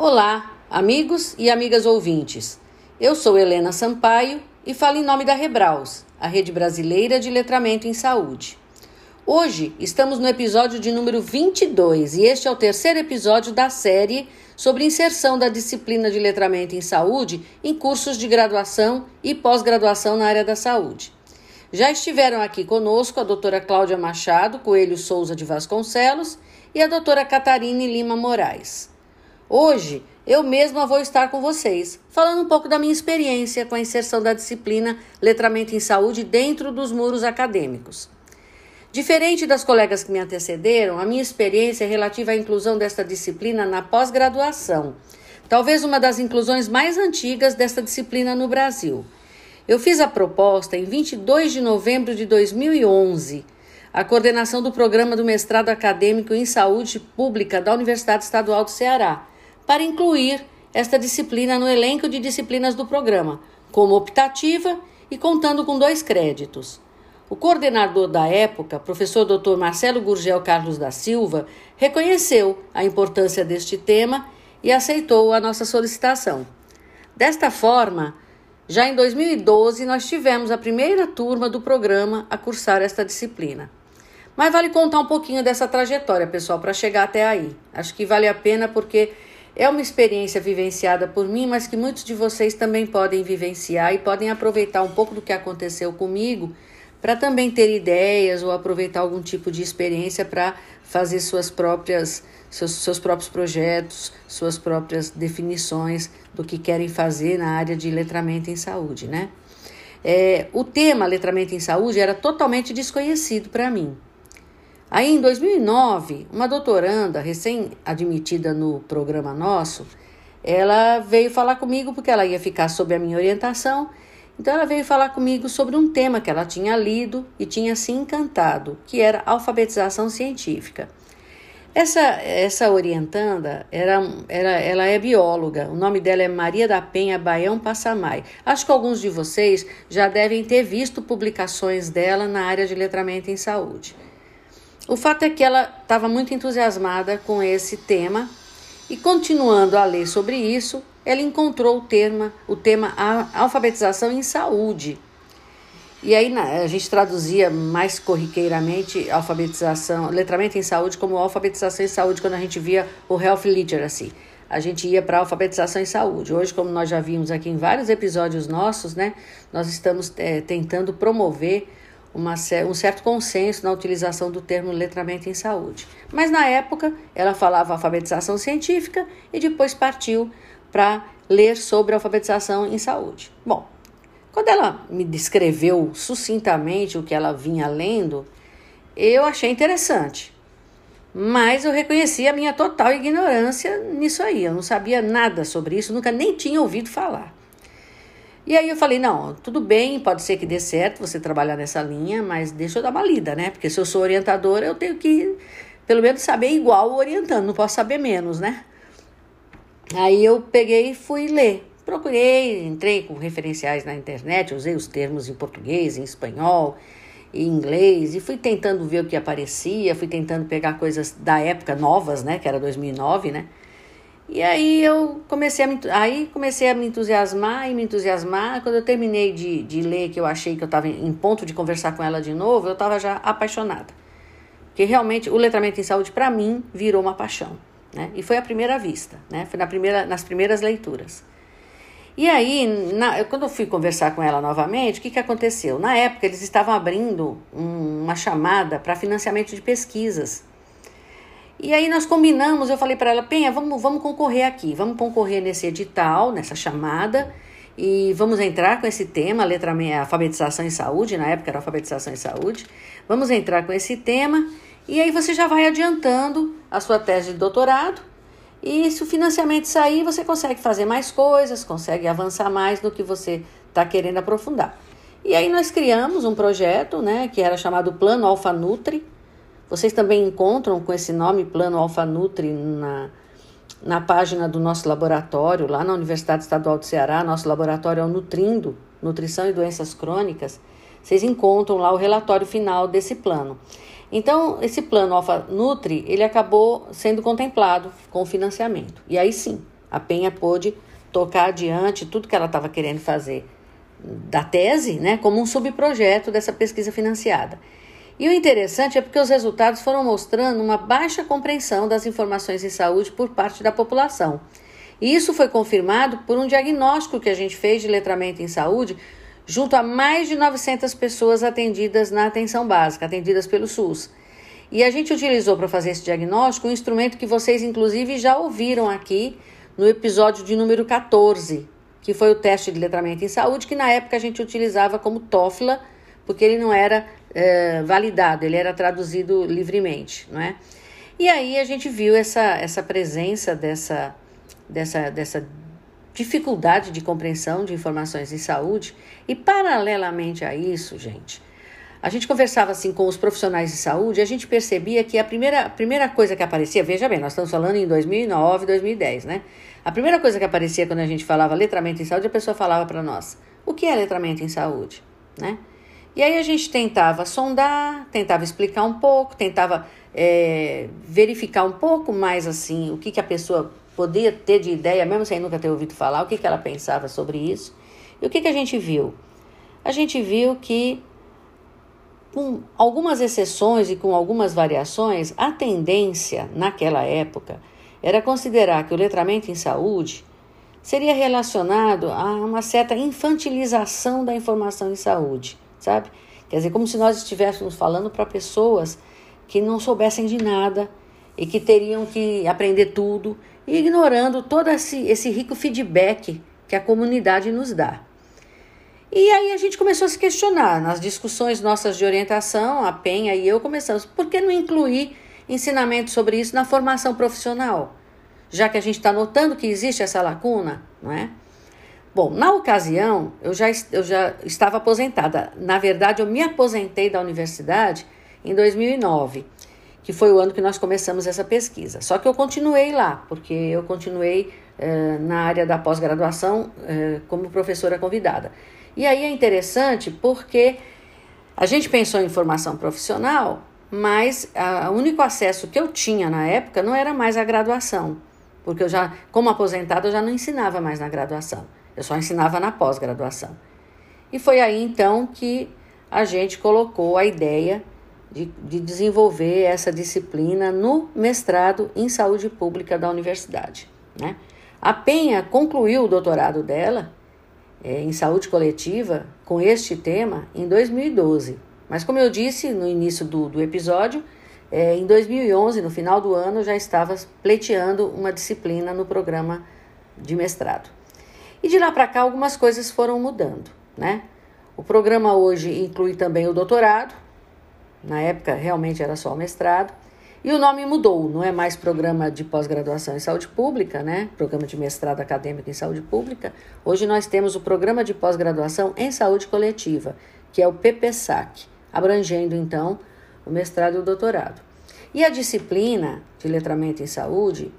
Olá, amigos e amigas ouvintes. Eu sou Helena Sampaio e falo em nome da Rebraus, a Rede Brasileira de Letramento em Saúde. Hoje estamos no episódio de número 22 e este é o terceiro episódio da série sobre inserção da disciplina de letramento em saúde em cursos de graduação e pós-graduação na área da saúde. Já estiveram aqui conosco a doutora Cláudia Machado Coelho Souza de Vasconcelos e a doutora Catarine Lima Moraes. Hoje, eu mesma vou estar com vocês, falando um pouco da minha experiência com a inserção da disciplina Letramento em Saúde dentro dos muros acadêmicos. Diferente das colegas que me antecederam, a minha experiência é relativa à inclusão desta disciplina na pós-graduação, talvez uma das inclusões mais antigas desta disciplina no Brasil. Eu fiz a proposta em 22 de novembro de 2011 a coordenação do programa do mestrado acadêmico em saúde pública da Universidade Estadual do Ceará, para incluir esta disciplina no elenco de disciplinas do programa, como optativa e contando com dois créditos. O coordenador da época, professor Dr. Marcelo Gurgel Carlos da Silva, reconheceu a importância deste tema e aceitou a nossa solicitação. Desta forma, já em 2012 nós tivemos a primeira turma do programa a cursar esta disciplina. Mas vale contar um pouquinho dessa trajetória, pessoal, para chegar até aí. Acho que vale a pena porque é uma experiência vivenciada por mim, mas que muitos de vocês também podem vivenciar e podem aproveitar um pouco do que aconteceu comigo para também ter ideias ou aproveitar algum tipo de experiência para fazer suas próprias seus, seus próprios projetos, suas próprias definições do que querem fazer na área de letramento em saúde, né? É, o tema letramento em saúde era totalmente desconhecido para mim. Aí, em 2009, uma doutoranda, recém-admitida no programa nosso, ela veio falar comigo porque ela ia ficar sob a minha orientação. Então, ela veio falar comigo sobre um tema que ela tinha lido e tinha se encantado, que era alfabetização científica. Essa, essa orientanda, era, era, ela é bióloga, o nome dela é Maria da Penha Baião Passamai. Acho que alguns de vocês já devem ter visto publicações dela na área de letramento em saúde. O fato é que ela estava muito entusiasmada com esse tema e, continuando a ler sobre isso, ela encontrou o tema, o tema alfabetização em saúde. E aí a gente traduzia mais corriqueiramente alfabetização, letramento em saúde como alfabetização em saúde quando a gente via o health literacy. A gente ia para alfabetização em saúde. Hoje, como nós já vimos aqui em vários episódios nossos, né, nós estamos é, tentando promover uma, um certo consenso na utilização do termo letramento em saúde. Mas na época ela falava alfabetização científica e depois partiu para ler sobre alfabetização em saúde. Bom, quando ela me descreveu sucintamente o que ela vinha lendo, eu achei interessante. Mas eu reconheci a minha total ignorância nisso aí. Eu não sabia nada sobre isso, nunca nem tinha ouvido falar. E aí eu falei, não, tudo bem, pode ser que dê certo você trabalhar nessa linha, mas deixa eu dar uma lida, né? Porque se eu sou orientadora, eu tenho que, pelo menos, saber igual orientando, não posso saber menos, né? Aí eu peguei e fui ler. Procurei, entrei com referenciais na internet, usei os termos em português, em espanhol, em inglês, e fui tentando ver o que aparecia, fui tentando pegar coisas da época novas, né? Que era 2009, né? E aí eu comecei a me, aí comecei a me entusiasmar e me entusiasmar. Quando eu terminei de, de ler, que eu achei que eu estava em ponto de conversar com ela de novo, eu estava já apaixonada. Porque realmente o letramento em saúde, para mim, virou uma paixão. Né? E foi à primeira vista, né? foi na primeira, nas primeiras leituras. E aí, na, quando eu fui conversar com ela novamente, o que, que aconteceu? Na época, eles estavam abrindo um, uma chamada para financiamento de pesquisas e aí nós combinamos, eu falei para ela, Penha, vamos, vamos concorrer aqui, vamos concorrer nesse edital, nessa chamada, e vamos entrar com esse tema, letra meia, alfabetização em saúde, na época era alfabetização em saúde, vamos entrar com esse tema, e aí você já vai adiantando a sua tese de doutorado, e se o financiamento sair, você consegue fazer mais coisas, consegue avançar mais no que você está querendo aprofundar. E aí nós criamos um projeto, né, que era chamado Plano Alfa Nutri, vocês também encontram com esse nome Plano Alfa Nutri na, na página do nosso laboratório, lá na Universidade Estadual do Ceará. Nosso laboratório é o Nutrindo, Nutrição e Doenças Crônicas. Vocês encontram lá o relatório final desse plano. Então, esse plano Alfa Nutri, ele acabou sendo contemplado com financiamento. E aí sim, A Penha pôde tocar adiante tudo que ela estava querendo fazer da tese, né, como um subprojeto dessa pesquisa financiada. E o interessante é porque os resultados foram mostrando uma baixa compreensão das informações em saúde por parte da população. E isso foi confirmado por um diagnóstico que a gente fez de letramento em saúde junto a mais de 900 pessoas atendidas na atenção básica, atendidas pelo SUS. E a gente utilizou para fazer esse diagnóstico um instrumento que vocês, inclusive, já ouviram aqui no episódio de número 14, que foi o teste de letramento em saúde, que na época a gente utilizava como TOEFL, porque ele não era é, validado, ele era traduzido livremente, não é? E aí a gente viu essa, essa presença dessa, dessa, dessa dificuldade de compreensão de informações em saúde, e paralelamente a isso, gente, a gente conversava assim com os profissionais de saúde a gente percebia que a primeira, a primeira coisa que aparecia, veja bem, nós estamos falando em 2009, 2010, né? A primeira coisa que aparecia quando a gente falava letramento em saúde, a pessoa falava para nós: o que é letramento em saúde, né? E aí a gente tentava sondar, tentava explicar um pouco, tentava é, verificar um pouco mais assim o que, que a pessoa podia ter de ideia, mesmo sem nunca ter ouvido falar, o que, que ela pensava sobre isso. E o que, que a gente viu? A gente viu que com algumas exceções e com algumas variações, a tendência naquela época era considerar que o letramento em saúde seria relacionado a uma certa infantilização da informação em saúde, sabe? Quer dizer, como se nós estivéssemos falando para pessoas que não soubessem de nada e que teriam que aprender tudo, ignorando todo esse, esse rico feedback que a comunidade nos dá. E aí a gente começou a se questionar. Nas discussões nossas de orientação, a Penha e eu começamos, por que não incluir ensinamento sobre isso na formação profissional? Já que a gente está notando que existe essa lacuna, não é? Bom, na ocasião, eu já, eu já estava aposentada. Na verdade, eu me aposentei da universidade em 2009, que foi o ano que nós começamos essa pesquisa. Só que eu continuei lá, porque eu continuei eh, na área da pós-graduação eh, como professora convidada. E aí é interessante porque a gente pensou em formação profissional, mas o único acesso que eu tinha na época não era mais a graduação, porque eu já, como aposentada, eu já não ensinava mais na graduação, eu só ensinava na pós-graduação. E foi aí então que a gente colocou a ideia de, de desenvolver essa disciplina no mestrado em saúde pública da universidade. Né? A Penha concluiu o doutorado dela é, em saúde coletiva com este tema em 2012. Mas, como eu disse no início do, do episódio, é, em 2011, no final do ano, já estava pleiteando uma disciplina no programa de mestrado. E de lá para cá, algumas coisas foram mudando, né? O programa hoje inclui também o doutorado, na época realmente era só o mestrado, e o nome mudou, não é mais programa de pós-graduação em saúde pública, né? Programa de mestrado acadêmico em saúde pública. Hoje nós temos o programa de pós-graduação em saúde coletiva, que é o PPSAC, abrangendo então o mestrado e o doutorado. E a disciplina de letramento em saúde,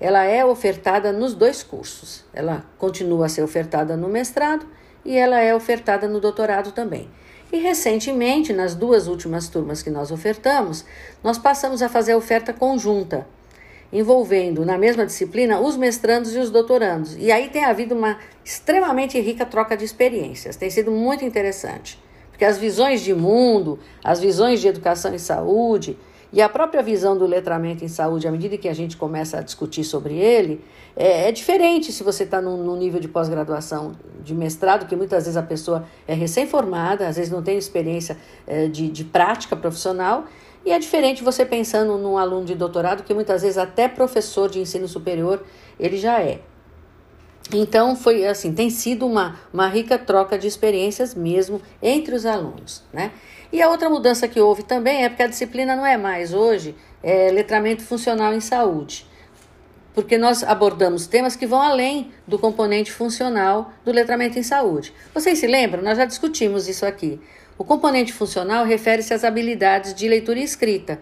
ela é ofertada nos dois cursos. Ela continua a ser ofertada no mestrado e ela é ofertada no doutorado também. E recentemente, nas duas últimas turmas que nós ofertamos, nós passamos a fazer a oferta conjunta, envolvendo na mesma disciplina os mestrandos e os doutorandos. E aí tem havido uma extremamente rica troca de experiências. Tem sido muito interessante, porque as visões de mundo, as visões de educação e saúde, e a própria visão do letramento em saúde, à medida que a gente começa a discutir sobre ele, é, é diferente se você está num, num, nível de pós-graduação, de mestrado, que muitas vezes a pessoa é recém-formada, às vezes não tem experiência é, de, de prática profissional, e é diferente você pensando num aluno de doutorado, que muitas vezes até professor de ensino superior ele já é. Então, foi assim, tem sido uma, uma rica troca de experiências mesmo entre os alunos, né? E a outra mudança que houve também é porque a disciplina não é mais hoje é, letramento funcional em saúde, porque nós abordamos temas que vão além do componente funcional do letramento em saúde. Vocês se lembram? Nós já discutimos isso aqui. O componente funcional refere-se às habilidades de leitura e escrita,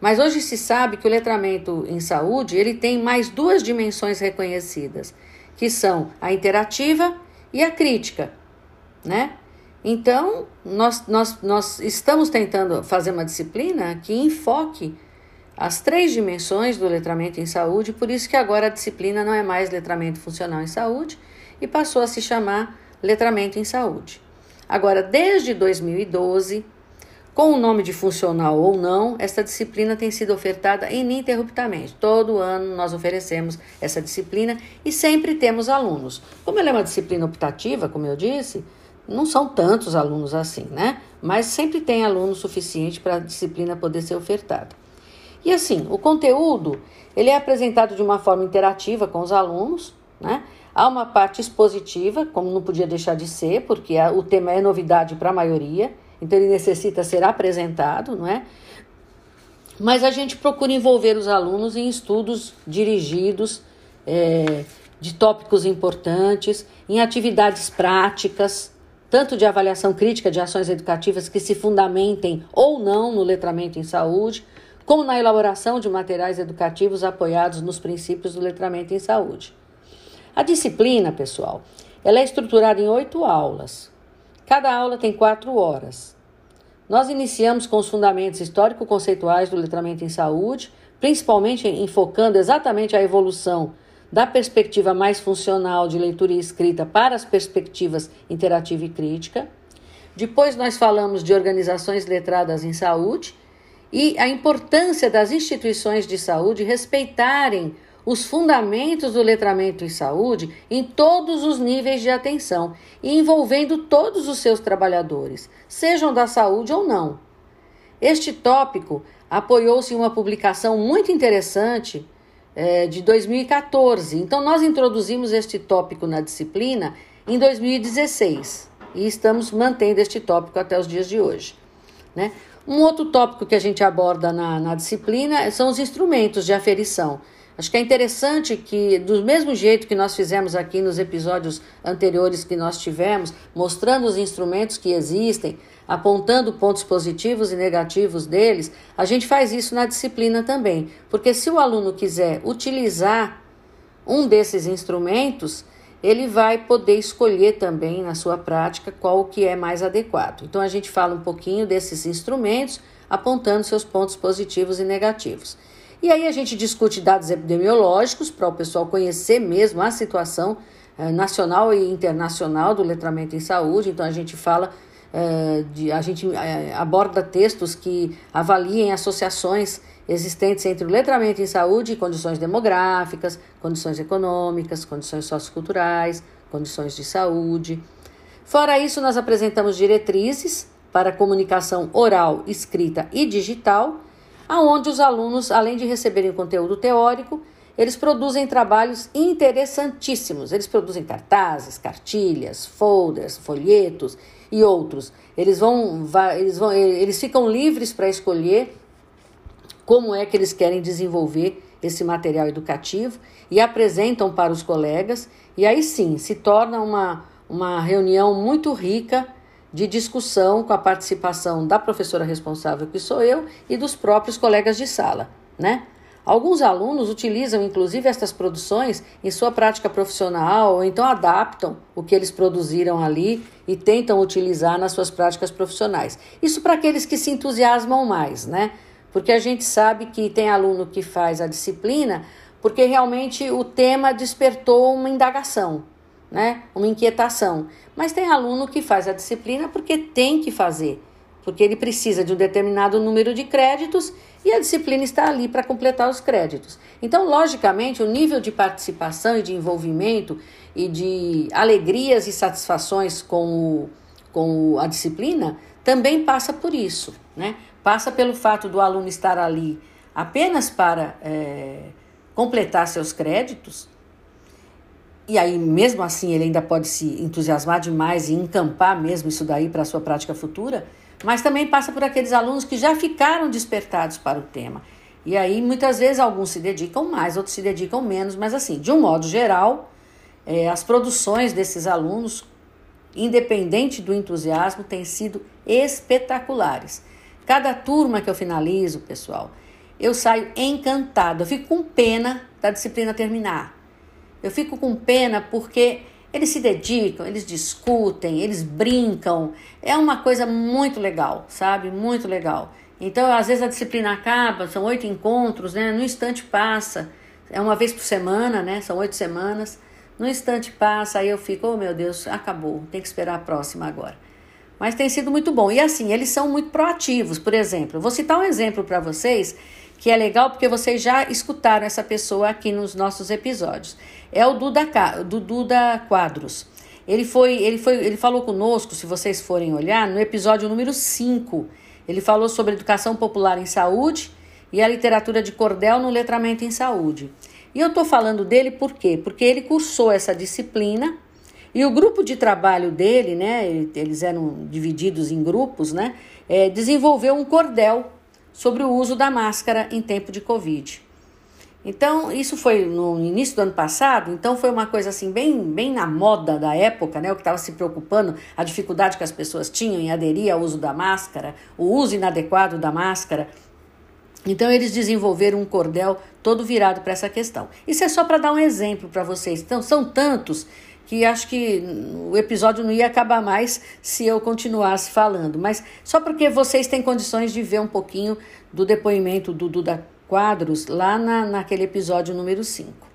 mas hoje se sabe que o letramento em saúde ele tem mais duas dimensões reconhecidas, que são a interativa e a crítica, né? Então, nós, nós, nós estamos tentando fazer uma disciplina que enfoque as três dimensões do letramento em saúde, por isso que agora a disciplina não é mais letramento funcional em saúde e passou a se chamar letramento em saúde. Agora, desde 2012, com o nome de funcional ou não, esta disciplina tem sido ofertada ininterruptamente. Todo ano nós oferecemos essa disciplina e sempre temos alunos. Como ela é uma disciplina optativa, como eu disse, não são tantos alunos assim, né? Mas sempre tem aluno suficiente para a disciplina poder ser ofertada. E assim, o conteúdo ele é apresentado de uma forma interativa com os alunos, né? Há uma parte expositiva, como não podia deixar de ser, porque o tema é novidade para a maioria, então ele necessita ser apresentado, não é? Mas a gente procura envolver os alunos em estudos dirigidos é, de tópicos importantes, em atividades práticas, tanto de avaliação crítica de ações educativas que se fundamentem ou não no letramento em saúde, como na elaboração de materiais educativos apoiados nos princípios do letramento em saúde. A disciplina, pessoal, ela é estruturada em oito aulas. Cada aula tem quatro horas. Nós iniciamos com os fundamentos histórico-conceituais do letramento em saúde, principalmente enfocando exatamente a evolução da perspectiva mais funcional de leitura e escrita para as perspectivas interativa e crítica. Depois nós falamos de organizações letradas em saúde, e a importância das instituições de saúde respeitarem os fundamentos do letramento em saúde em todos os níveis de atenção e envolvendo todos os seus trabalhadores, sejam da saúde ou não. Este tópico apoiou-se em uma publicação muito interessante é, de 2014. Então, nós introduzimos este tópico na disciplina em 2016 e estamos mantendo este tópico até os dias de hoje. Né? Um outro tópico que a gente aborda na, na disciplina são os instrumentos de aferição. Acho que é interessante que, do mesmo jeito que nós fizemos aqui nos episódios anteriores que nós tivemos, mostrando os instrumentos que existem, apontando pontos positivos e negativos deles, a gente faz isso na disciplina também. Porque se o aluno quiser utilizar um desses instrumentos, ele vai poder escolher também na sua prática qual que é mais adequado. Então a gente fala um pouquinho desses instrumentos, apontando seus pontos positivos e negativos. E aí a gente discute dados epidemiológicos para o pessoal conhecer mesmo a situação eh, nacional e internacional do letramento em saúde. Então a gente fala eh, de, a gente eh, aborda textos que avaliem associações existentes entre o letramento em saúde e condições demográficas, condições econômicas, condições socioculturais, condições de saúde. Fora isso, nós apresentamos diretrizes para comunicação oral, escrita e digital, aonde os alunos, além de receberem conteúdo teórico, eles produzem trabalhos interessantíssimos. Eles produzem cartazes, cartilhas, folders, folhetos e outros. Eles vão, eles vão, eles ficam livres para escolher como é que eles querem desenvolver esse material educativo e apresentam para os colegas, e aí sim se torna uma, uma reunião muito rica de discussão com a participação da professora responsável, que sou eu, e dos próprios colegas de sala, né? Alguns alunos utilizam inclusive estas produções em sua prática profissional ou então adaptam o que eles produziram ali e tentam utilizar nas suas práticas profissionais. Isso para aqueles que se entusiasmam mais, né? Porque a gente sabe que tem aluno que faz a disciplina porque realmente o tema despertou uma indagação, né? Uma inquietação. Mas tem aluno que faz a disciplina porque tem que fazer, porque ele precisa de um determinado número de créditos e a disciplina está ali para completar os créditos. Então, logicamente, o nível de participação e de envolvimento e de alegrias e satisfações com, o, com a disciplina também passa por isso, né? passa pelo fato do aluno estar ali apenas para é, completar seus créditos, e aí mesmo assim ele ainda pode se entusiasmar demais e encampar mesmo isso daí para a sua prática futura, mas também passa por aqueles alunos que já ficaram despertados para o tema. E aí muitas vezes alguns se dedicam mais, outros se dedicam menos, mas assim, de um modo geral, é, as produções desses alunos, independente do entusiasmo, têm sido espetaculares. Cada turma que eu finalizo, pessoal, eu saio encantada. Eu fico com pena da disciplina terminar. Eu fico com pena porque eles se dedicam, eles discutem, eles brincam. É uma coisa muito legal, sabe? Muito legal. Então, às vezes a disciplina acaba, são oito encontros, né? No instante passa, é uma vez por semana, né? São oito semanas. No instante passa, aí eu fico, oh meu Deus, acabou, tem que esperar a próxima agora. Mas tem sido muito bom. E assim, eles são muito proativos. Por exemplo, vou citar um exemplo para vocês que é legal porque vocês já escutaram essa pessoa aqui nos nossos episódios. É o Duda, do Duda Quadros. Ele foi, ele foi, ele falou conosco, se vocês forem olhar, no episódio número 5. Ele falou sobre educação popular em saúde e a literatura de cordel no letramento em saúde. E eu estou falando dele por quê? Porque ele cursou essa disciplina e o grupo de trabalho dele, né, eles eram divididos em grupos, né, é, desenvolveu um cordel sobre o uso da máscara em tempo de Covid. Então, isso foi no início do ano passado, então foi uma coisa assim, bem, bem na moda da época, né? O que estava se preocupando, a dificuldade que as pessoas tinham em aderir ao uso da máscara, o uso inadequado da máscara. Então, eles desenvolveram um cordel todo virado para essa questão. Isso é só para dar um exemplo para vocês. Então, são tantos que acho que o episódio não ia acabar mais se eu continuasse falando, mas só porque vocês têm condições de ver um pouquinho do depoimento do Duda Quadros lá na, naquele episódio número 5.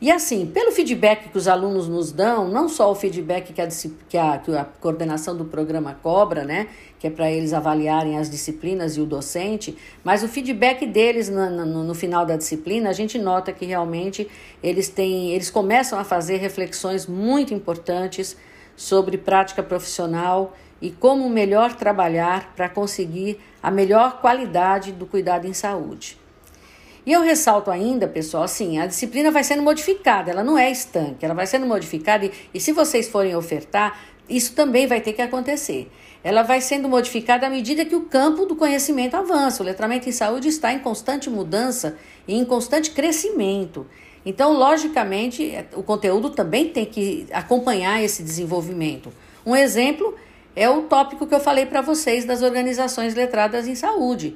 E assim, pelo feedback que os alunos nos dão, não só o feedback que a, que a, que a coordenação do programa cobra, né, que é para eles avaliarem as disciplinas e o docente, mas o feedback deles no, no, no, final da disciplina, a gente nota que realmente eles têm, eles começam a fazer reflexões muito importantes sobre prática profissional e como melhor trabalhar para conseguir a melhor qualidade do cuidado em saúde. E eu ressalto ainda, pessoal, assim, a disciplina vai sendo modificada, ela não é estanque, ela vai sendo modificada e, e se vocês forem ofertar, isso também vai ter que acontecer. Ela vai sendo modificada à medida que o campo do conhecimento avança. O letramento em saúde está em constante mudança e em constante crescimento. Então, logicamente, o conteúdo também tem que acompanhar esse desenvolvimento. Um exemplo é o tópico que eu falei para vocês das organizações letradas em saúde.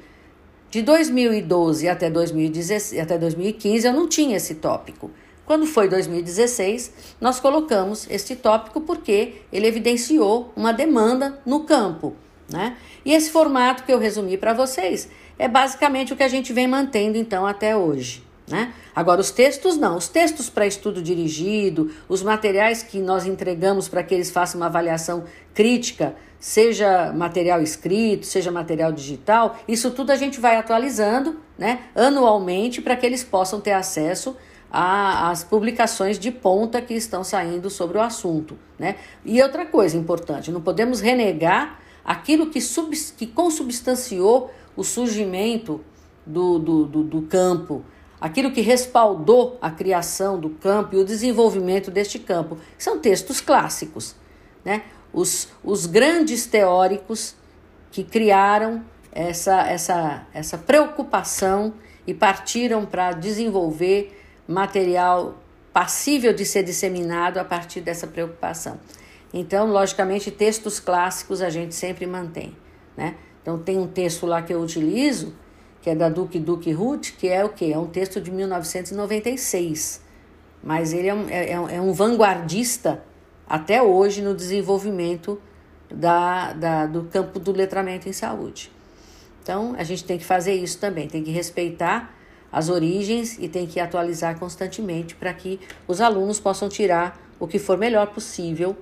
De 2012 até, 2016, até 2015 eu não tinha esse tópico. Quando foi 2016, nós colocamos este tópico porque ele evidenciou uma demanda no campo. Né? E esse formato que eu resumi para vocês é basicamente o que a gente vem mantendo então até hoje. Né? Agora, os textos não. Os textos para estudo dirigido, os materiais que nós entregamos para que eles façam uma avaliação crítica, seja material escrito, seja material digital, isso tudo a gente vai atualizando né, anualmente para que eles possam ter acesso às publicações de ponta que estão saindo sobre o assunto. Né? E outra coisa importante, não podemos renegar aquilo que, sub, que consubstanciou o surgimento do, do, do, do campo aquilo que respaldou a criação do campo e o desenvolvimento deste campo. São textos clássicos, né? Os, os grandes teóricos que criaram essa, essa, essa preocupação e partiram para desenvolver material passível de ser disseminado a partir dessa preocupação. Então, logicamente, textos clássicos a gente sempre mantém, né? Então, tem um texto lá que eu utilizo, que é da Duque Duque Ruth, que é o quê? É um texto de 1996. Mas ele é um, é, é, é um vanguardista até hoje no desenvolvimento da, da, do campo do letramento em saúde. Então, a gente tem que fazer isso também, tem que respeitar as origens e tem que atualizar constantemente para que os alunos possam tirar o que for melhor possível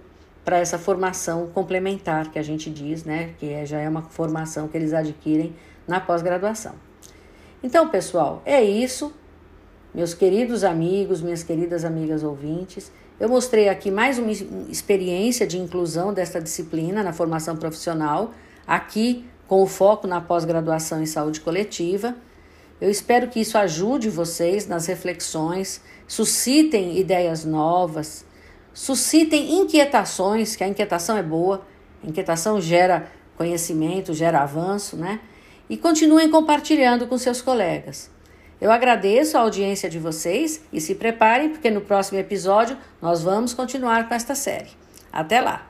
para essa formação complementar que a gente diz, né, que é, já é uma formação que eles adquirem na pós-graduação. Então, pessoal, é isso. Meus queridos amigos, minhas queridas amigas ouvintes, eu mostrei aqui mais uma experiência de inclusão desta disciplina na formação profissional, aqui com o foco na pós-graduação em saúde coletiva. Eu espero que isso ajude vocês nas reflexões, suscitem ideias novas, suscitem inquietações, que a inquietação é boa, a inquietação gera conhecimento, gera avanço, né? E continuem compartilhando com seus colegas. Eu agradeço a audiência de vocês e se preparem, porque no próximo episódio nós vamos continuar com esta série. Até lá!